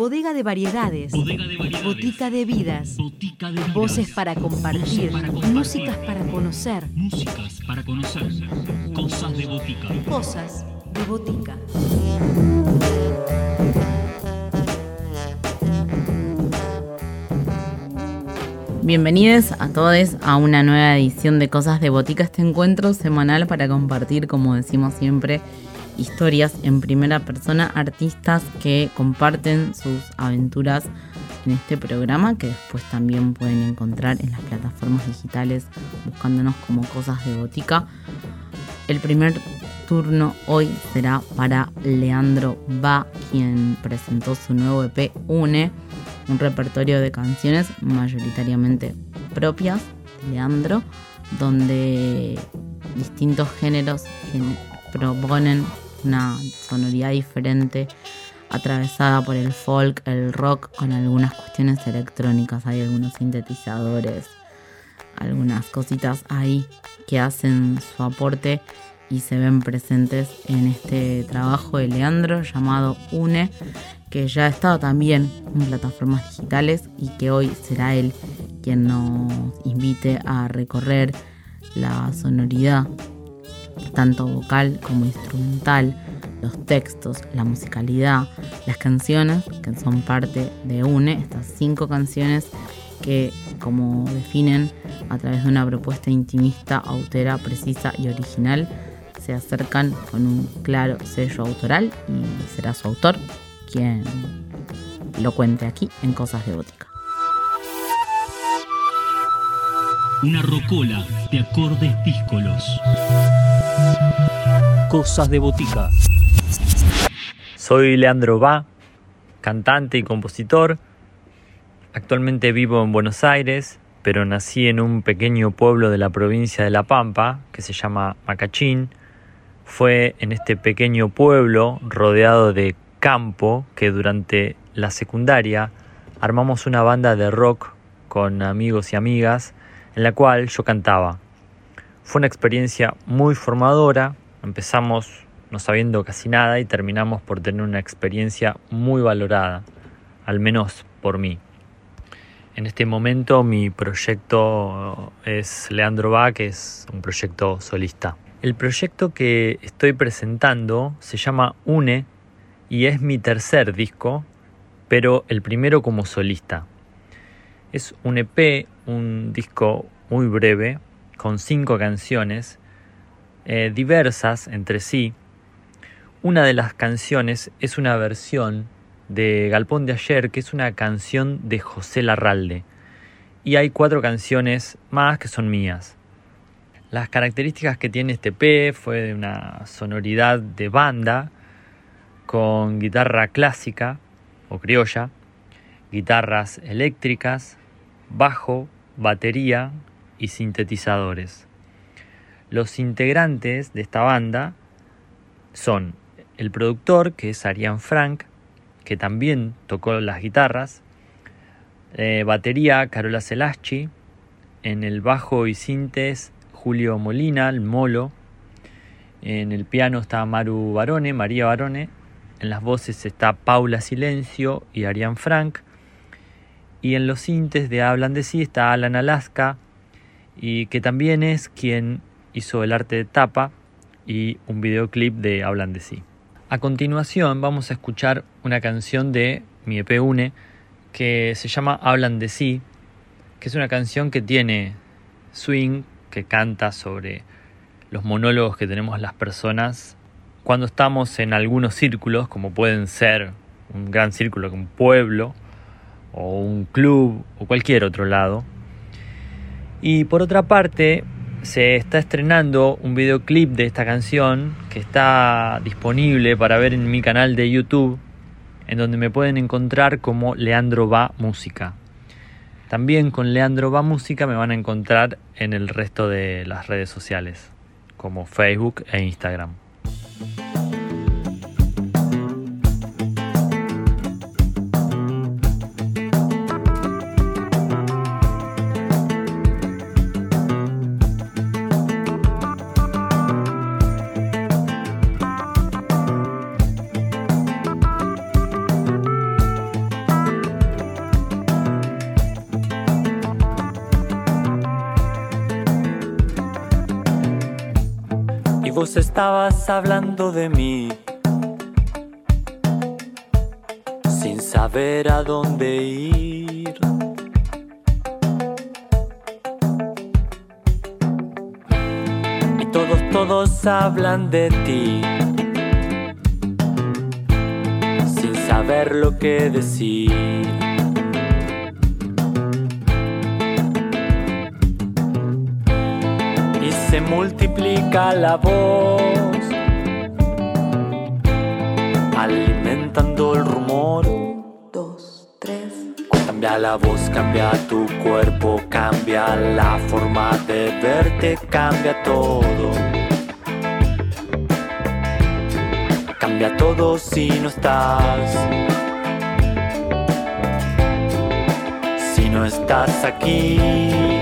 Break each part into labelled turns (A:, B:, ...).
A: Bodega de variedades. Botica de vidas. Voces para compartir. Músicas para conocer.
B: Músicas para conocer. Cosas de botica.
A: Cosas de botica. Bienvenidos a todos a una nueva edición de Cosas de Botica, este encuentro semanal para compartir, como decimos siempre, historias en primera persona, artistas que comparten sus aventuras en este programa, que después también pueden encontrar en las plataformas digitales buscándonos como Cosas de Botica. El primer turno hoy será para Leandro Va, quien presentó su nuevo EP Une, un repertorio de canciones mayoritariamente propias de Leandro, donde distintos géneros proponen una sonoridad diferente atravesada por el folk, el rock, con algunas cuestiones electrónicas. Hay algunos sintetizadores, algunas cositas ahí que hacen su aporte y se ven presentes en este trabajo de Leandro llamado UNE, que ya ha estado también en plataformas digitales y que hoy será él quien nos invite a recorrer la sonoridad tanto vocal como instrumental, los textos, la musicalidad, las canciones que son parte de UNE, estas cinco canciones que como definen a través de una propuesta intimista, autera, precisa y original, se acercan con un claro sello autoral y será su autor quien lo cuente aquí en Cosas de Bótica.
B: Una rocola de acordes díscolos. Cosas de botica.
C: Soy Leandro Va, cantante y compositor. Actualmente vivo en Buenos Aires, pero nací en un pequeño pueblo de la provincia de La Pampa que se llama Macachín. Fue en este pequeño pueblo rodeado de campo que durante la secundaria armamos una banda de rock con amigos y amigas en la cual yo cantaba. Fue una experiencia muy formadora, empezamos no sabiendo casi nada y terminamos por tener una experiencia muy valorada, al menos por mí. En este momento mi proyecto es Leandro que es un proyecto solista. El proyecto que estoy presentando se llama UNE y es mi tercer disco, pero el primero como solista. Es un EP, un disco muy breve, con cinco canciones eh, diversas entre sí. Una de las canciones es una versión de Galpón de Ayer, que es una canción de José Larralde. Y hay cuatro canciones más que son mías. Las características que tiene este P fue de una sonoridad de banda con guitarra clásica o criolla, guitarras eléctricas, bajo, batería, y sintetizadores. Los integrantes de esta banda son el productor, que es Arián Frank, que también tocó las guitarras, eh, batería Carola Celaschi, en el bajo y sintes Julio Molina, el Molo, en el piano está Maru Barone, María Barone, en las voces está Paula Silencio y Arián Frank, y en los sintes de Hablan de sí está Alan Alaska, y que también es quien hizo el arte de tapa y un videoclip de Hablan de sí. A continuación vamos a escuchar una canción de mi Une que se llama Hablan de sí, que es una canción que tiene swing, que canta sobre los monólogos que tenemos las personas cuando estamos en algunos círculos, como pueden ser un gran círculo, un pueblo, o un club, o cualquier otro lado, y por otra parte, se está estrenando un videoclip de esta canción que está disponible para ver en mi canal de YouTube, en donde me pueden encontrar como Leandro Va Música. También con Leandro Va Música me van a encontrar en el resto de las redes sociales, como Facebook e Instagram.
D: Estabas hablando de mí, sin saber a dónde ir. Y todos, todos hablan de ti, sin saber lo que decir. Se multiplica la voz, alimentando el rumor.
E: dos, tres.
D: Cambia la voz, cambia tu cuerpo, cambia la forma de verte, cambia todo. Cambia todo si no estás. Si no estás aquí.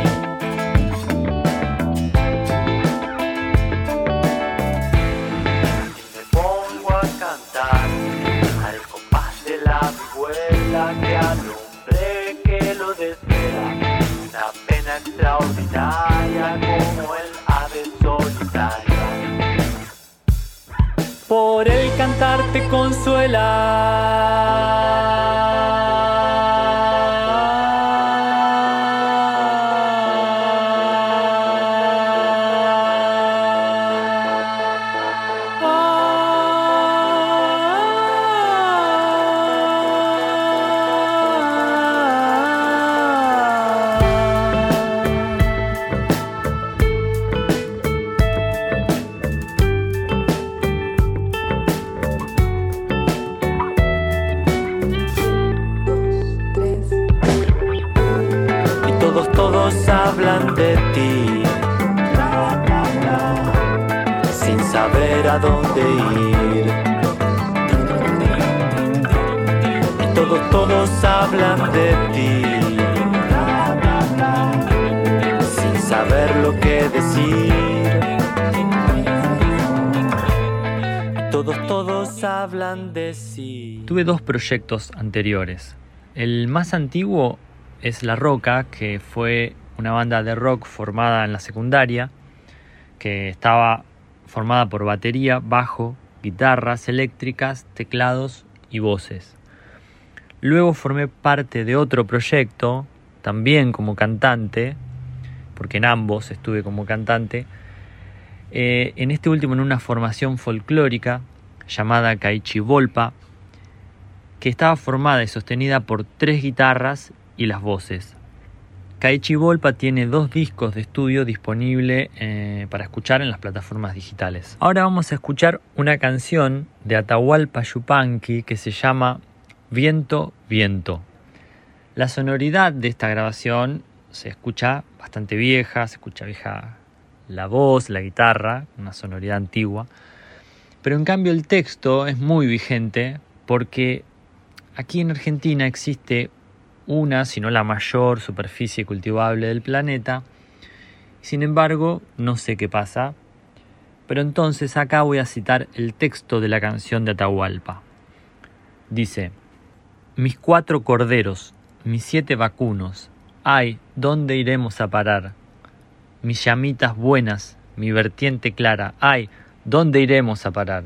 D: Por el cantar te consuela. Saber a dónde ir. Y todos, todos hablan de ti sin saber lo que decir. Y todos, todos hablan de sí.
C: Tuve dos proyectos anteriores. El más antiguo es La Roca, que fue una banda de rock formada en la secundaria, que estaba formada por batería, bajo, guitarras eléctricas, teclados y voces. Luego formé parte de otro proyecto, también como cantante, porque en ambos estuve como cantante, eh, en este último en una formación folclórica llamada Caichi Volpa, que estaba formada y sostenida por tres guitarras y las voces. Caichi Volpa tiene dos discos de estudio disponibles para escuchar en las plataformas digitales. Ahora vamos a escuchar una canción de Atahualpa Yupanqui que se llama Viento, Viento. La sonoridad de esta grabación se escucha bastante vieja, se escucha vieja la voz, la guitarra, una sonoridad antigua. Pero en cambio el texto es muy vigente porque aquí en Argentina existe una, si no la mayor superficie cultivable del planeta. Sin embargo, no sé qué pasa. Pero entonces acá voy a citar el texto de la canción de Atahualpa. Dice, mis cuatro corderos, mis siete vacunos, ay, ¿dónde iremos a parar? Mis llamitas buenas, mi vertiente clara, ay, ¿dónde iremos a parar?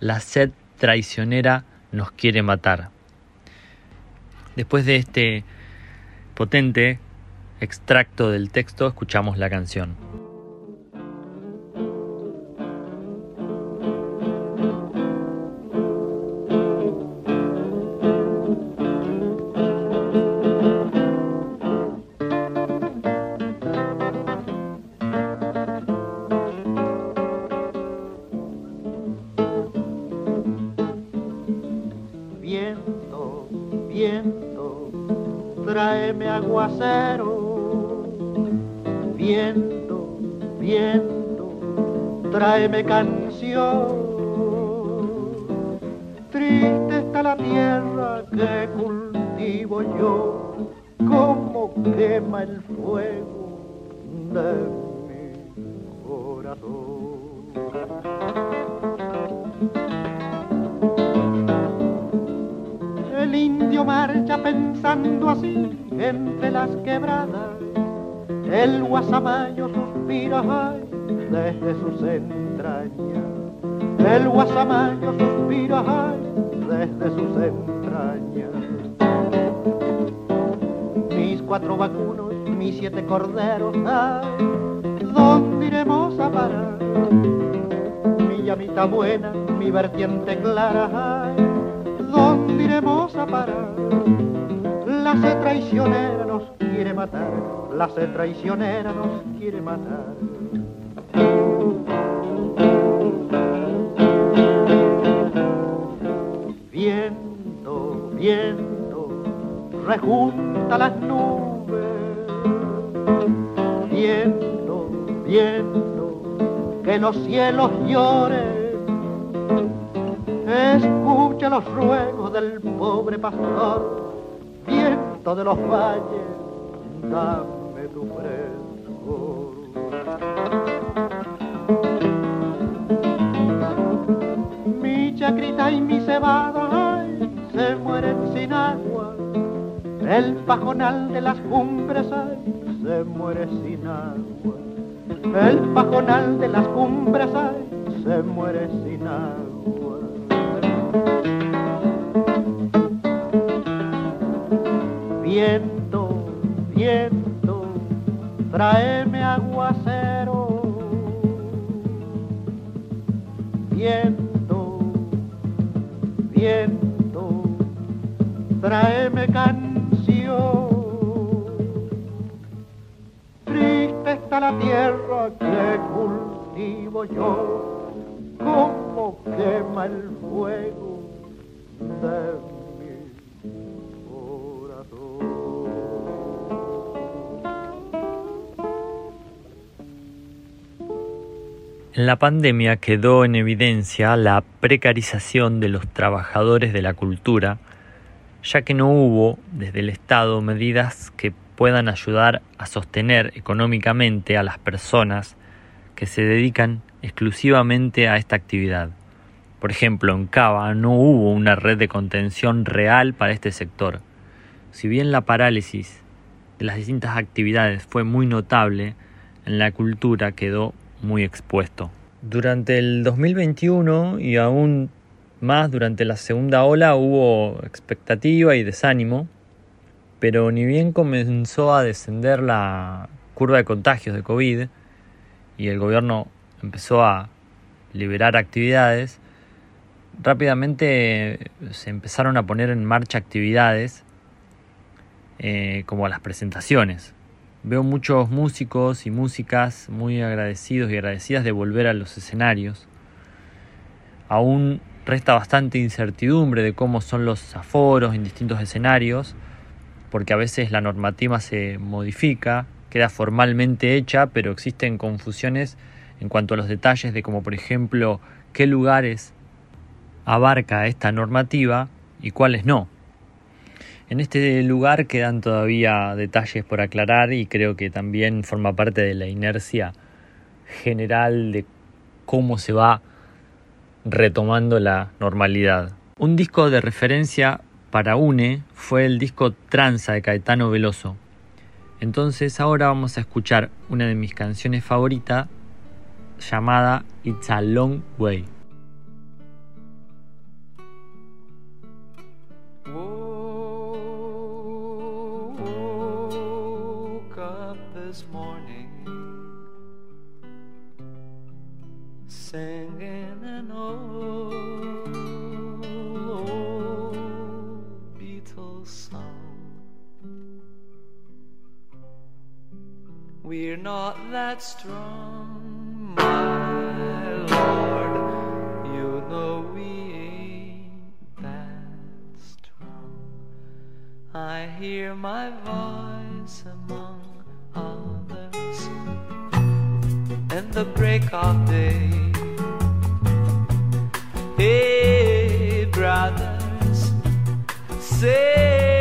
C: La sed traicionera nos quiere matar. Después de este potente extracto del texto, escuchamos la canción.
F: Viento, viento, tráeme canción. Triste está la tierra que cultivo yo, como quema el fuego de mi corazón. El indio marcha pensando así entre las quebradas. El guasamayo suspira ay, desde sus entrañas. el guasamayo suspira ay, desde sus entrañas. Mis cuatro vacunos, mis siete corderos, ay, ¿dónde iremos a parar? Mi llamita buena, mi vertiente clara, ay, ¿dónde iremos a parar? La sed traicionera nos quiere matar, la sed traicionera nos quiere matar. Viento, viento, rejunta las nubes. Viento, viento, que los cielos lloren. Escucha los ruegos del pobre pastor, viento de los valles, tu frescor. Mi chacrita y mi cebada se mueren sin agua. El pajonal de las cumbres ay, se muere sin agua. El pajonal de las cumbres ay, se muere sin agua. Viento, viento, tráeme aguacero. Viento, viento, tráeme canción. Triste está la tierra que cultivo yo, como quema el fuego
C: la pandemia quedó en evidencia la precarización de los trabajadores de la cultura, ya que no hubo desde el Estado medidas que puedan ayudar a sostener económicamente a las personas que se dedican exclusivamente a esta actividad. Por ejemplo, en Cava no hubo una red de contención real para este sector. Si bien la parálisis de las distintas actividades fue muy notable, en la cultura quedó muy expuesto. Durante el 2021 y aún más durante la segunda ola hubo expectativa y desánimo, pero ni bien comenzó a descender la curva de contagios de COVID y el gobierno empezó a liberar actividades, rápidamente se empezaron a poner en marcha actividades eh, como las presentaciones. Veo muchos músicos y músicas muy agradecidos y agradecidas de volver a los escenarios. Aún resta bastante incertidumbre de cómo son los aforos en distintos escenarios, porque a veces la normativa se modifica, queda formalmente hecha, pero existen confusiones en cuanto a los detalles de como por ejemplo qué lugares abarca esta normativa y cuáles no. En este lugar quedan todavía detalles por aclarar y creo que también forma parte de la inercia general de cómo se va retomando la normalidad. Un disco de referencia para UNE fue el disco Tranza de Caetano Veloso. Entonces ahora vamos a escuchar una de mis canciones favoritas llamada It's a Long Way.
G: Not that strong, my lord. You know we ain't that strong. I hear my voice among others in the break of day. Hey, brothers, say,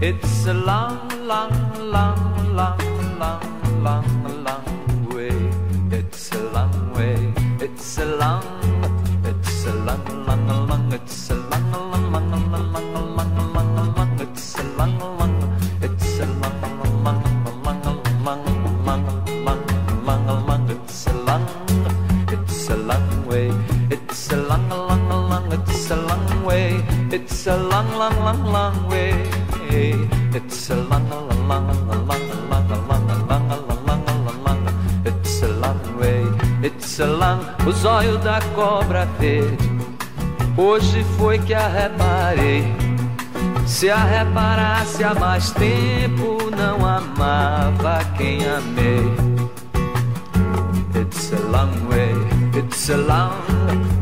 G: It's a long, long, long, long, long, long, long way. It's a long way. It's a long, it's a long, long, long, it's a long, long, long, long, long, long, long, long, it's a long, long, it's a long, long, long, long, long, long, long, long, it's a long, it's a long way. It's a long, long, long, it's a long way. It's a long, long, long, long way. Long, long, long, long, long, long, long, long. It's a long way. It's a long. O zóio da cobra verde. Hoje foi que a reparei. Se a reparasse há mais tempo, não amava quem amei. It's a long way, it's a long,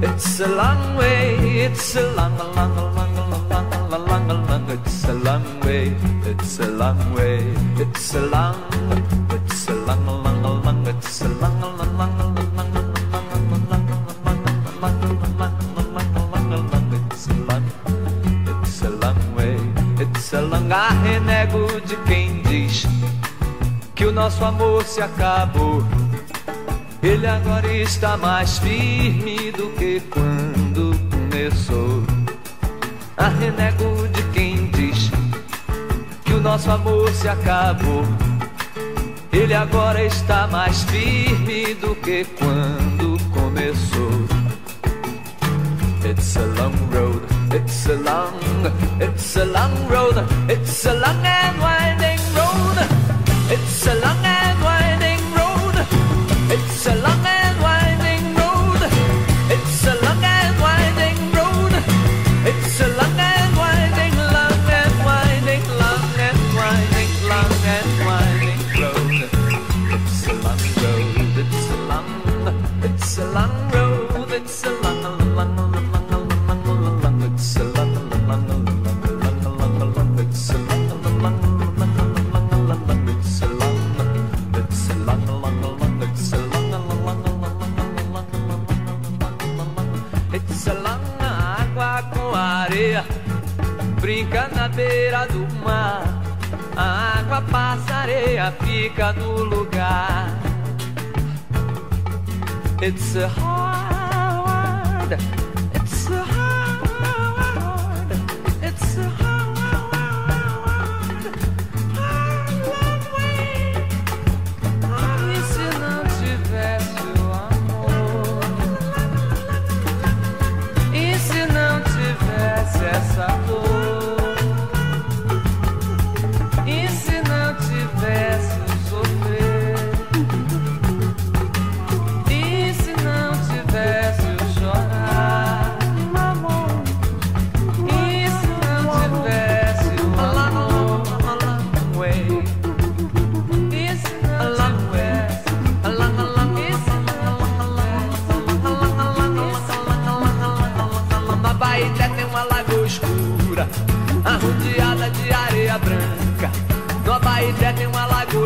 G: it's a long way, it's a long, long, long, long, long, way, it's a long way, it's a long, it's a long, long, long, it's a long, long, long, long, long, long long, arrenego de quem diz que o nosso amor se acabou. Ele agora está mais firme do que quando começou. Arrenego de quem nosso amor se acabou. Ele agora está mais firme do que quando começou. It's a long road, it's a long, it's a long road, it's a long and winding road. It's a long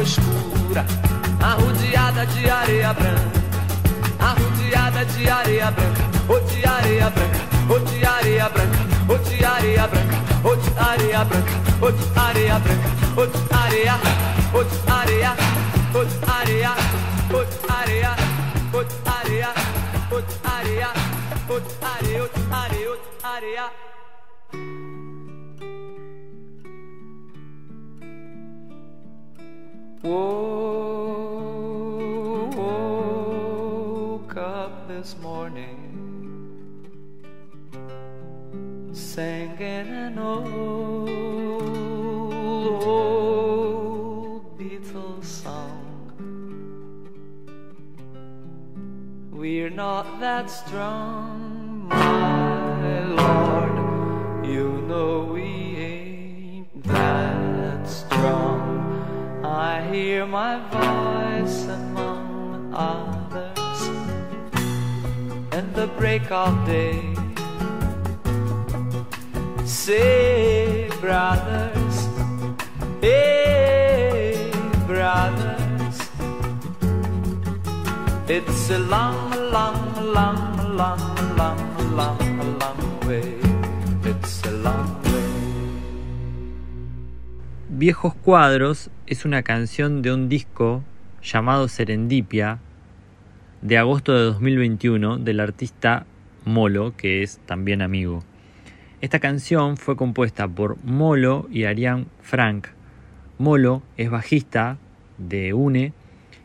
G: escura, arrodeada de areia branca. Arrodeada de areia branca, ou de areia branca, ou de areia branca, ou de areia branca, ou de areia branca, ou de areia branca, ou de areia, ou de areia, ou de areia, ou de areia, ou de areia, ou de areia, ou de areia, ou de areia, de areia. Woke, up this morning singing an old, old Beatles song. We're not that strong, my Lord. You know we voice among others in the break of day. Say, brothers, hey, brothers, it's a long, long, long, long, long, long, long. It's a long way.
C: Viejos Cuadros es una canción de un disco llamado Serendipia de agosto de 2021 del artista Molo, que es también amigo. Esta canción fue compuesta por Molo y Ariane Frank. Molo es bajista de UNE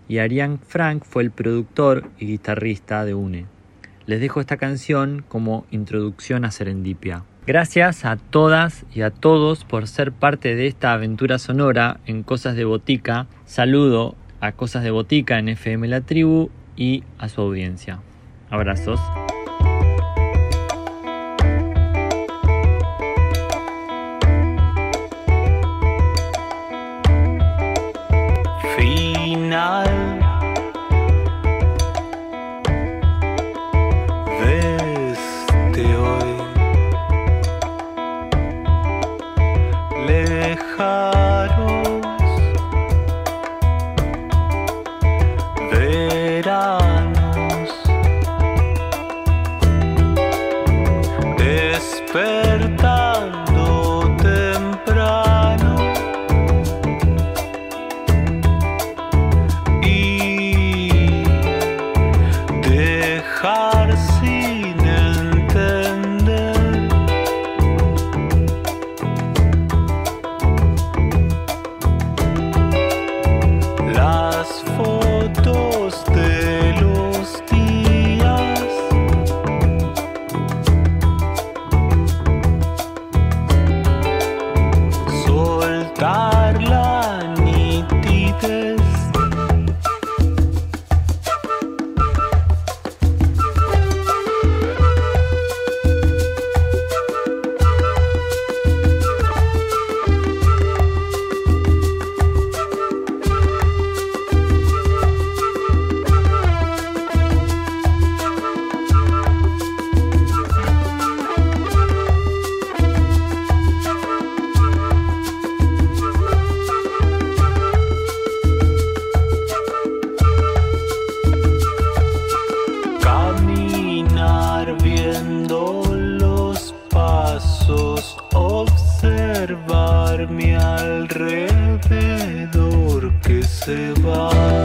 C: y Ariane Frank fue el productor y guitarrista de UNE. Les dejo esta canción como introducción a Serendipia. Gracias a todas y a todos por ser parte de esta aventura sonora en Cosas de Botica. Saludo a Cosas de Botica en FM La Tribu y a su audiencia. Abrazos.
B: goodbye.